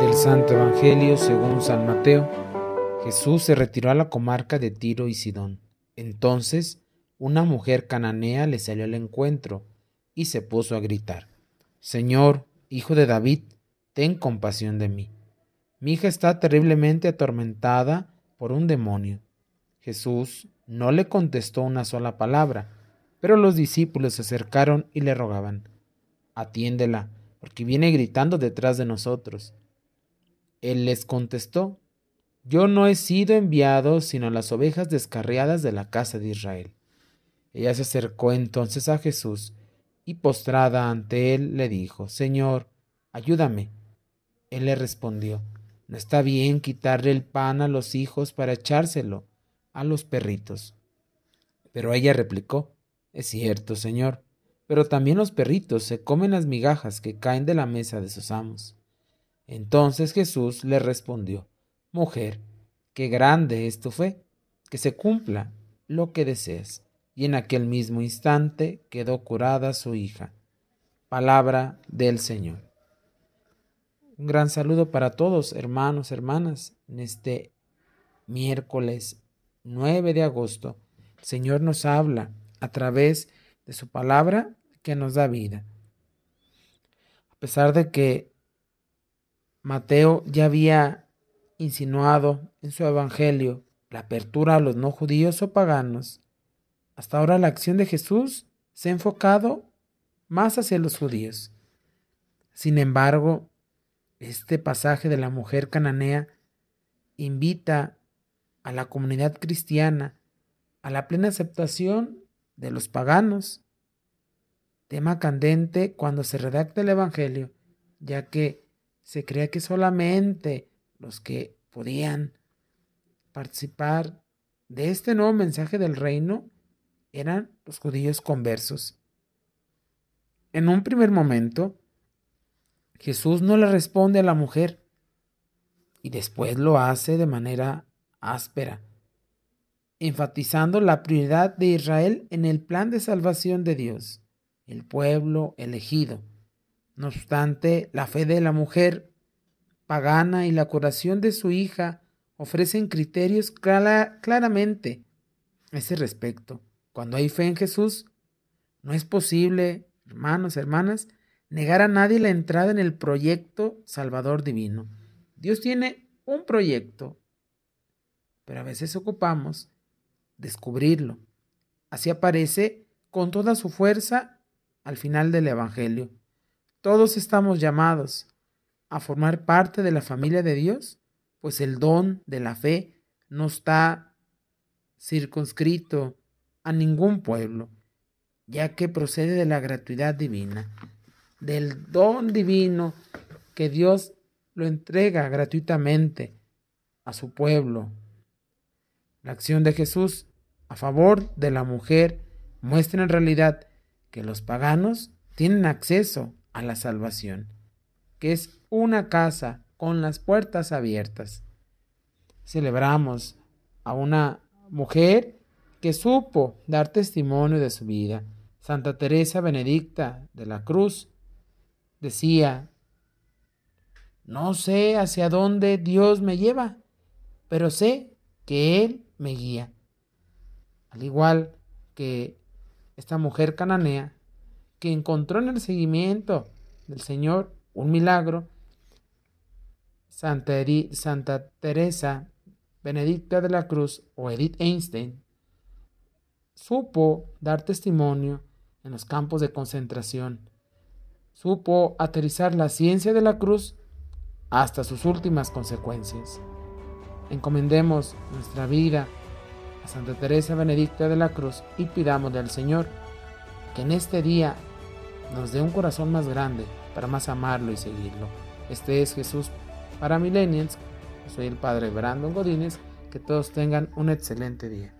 Del Santo Evangelio según San Mateo, Jesús se retiró a la comarca de Tiro y Sidón. Entonces, una mujer cananea le salió al encuentro y se puso a gritar, Señor, hijo de David, ten compasión de mí. Mi hija está terriblemente atormentada por un demonio. Jesús no le contestó una sola palabra, pero los discípulos se acercaron y le rogaban, Atiéndela, porque viene gritando detrás de nosotros. Él les contestó, Yo no he sido enviado sino las ovejas descarriadas de la casa de Israel. Ella se acercó entonces a Jesús y postrada ante él le dijo, Señor, ayúdame. Él le respondió, No está bien quitarle el pan a los hijos para echárselo a los perritos. Pero ella replicó, Es cierto, Señor, pero también los perritos se comen las migajas que caen de la mesa de sus amos. Entonces Jesús le respondió, Mujer, qué grande es tu fe, que se cumpla lo que deseas. Y en aquel mismo instante quedó curada su hija. Palabra del Señor. Un gran saludo para todos, hermanos, hermanas, en este miércoles 9 de agosto. El Señor nos habla a través de su palabra que nos da vida. A pesar de que Mateo ya había insinuado en su evangelio la apertura a los no judíos o paganos, hasta ahora la acción de Jesús se ha enfocado más hacia los judíos. Sin embargo, este pasaje de la mujer cananea invita a la comunidad cristiana a la plena aceptación de los paganos. Tema candente cuando se redacta el Evangelio, ya que se creía que solamente los que podían participar de este nuevo mensaje del reino eran los judíos conversos. En un primer momento, Jesús no le responde a la mujer y después lo hace de manera áspera, enfatizando la prioridad de Israel en el plan de salvación de Dios, el pueblo elegido. No obstante, la fe de la mujer pagana y la curación de su hija ofrecen criterios claramente a ese respecto. Cuando hay fe en Jesús, no es posible, hermanos, hermanas, negar a nadie la entrada en el proyecto salvador divino. Dios tiene un proyecto, pero a veces ocupamos descubrirlo. Así aparece con toda su fuerza al final del Evangelio. Todos estamos llamados a formar parte de la familia de Dios, pues el don de la fe no está circunscrito a ningún pueblo, ya que procede de la gratuidad divina, del don divino que Dios lo entrega gratuitamente a su pueblo. La acción de Jesús a favor de la mujer muestra en realidad que los paganos tienen acceso a la salvación, que es una casa con las puertas abiertas. Celebramos a una mujer que supo dar testimonio de su vida. Santa Teresa Benedicta de la Cruz decía, no sé hacia dónde Dios me lleva, pero sé que Él me guía. Al igual que esta mujer cananea que encontró en el seguimiento del Señor un milagro, Santa, Teresa Benedicta de la Cruz o Edith Einstein supo dar testimonio en los campos de concentración, supo aterrizar la ciencia de la cruz hasta sus últimas consecuencias. Encomendemos nuestra vida Santa Teresa Benedicta de la Cruz y pidamos al Señor que en este día nos dé un corazón más grande para más amarlo y seguirlo. Este es Jesús para Millennials. soy el Padre Brandon Godínez. Que todos tengan un excelente día.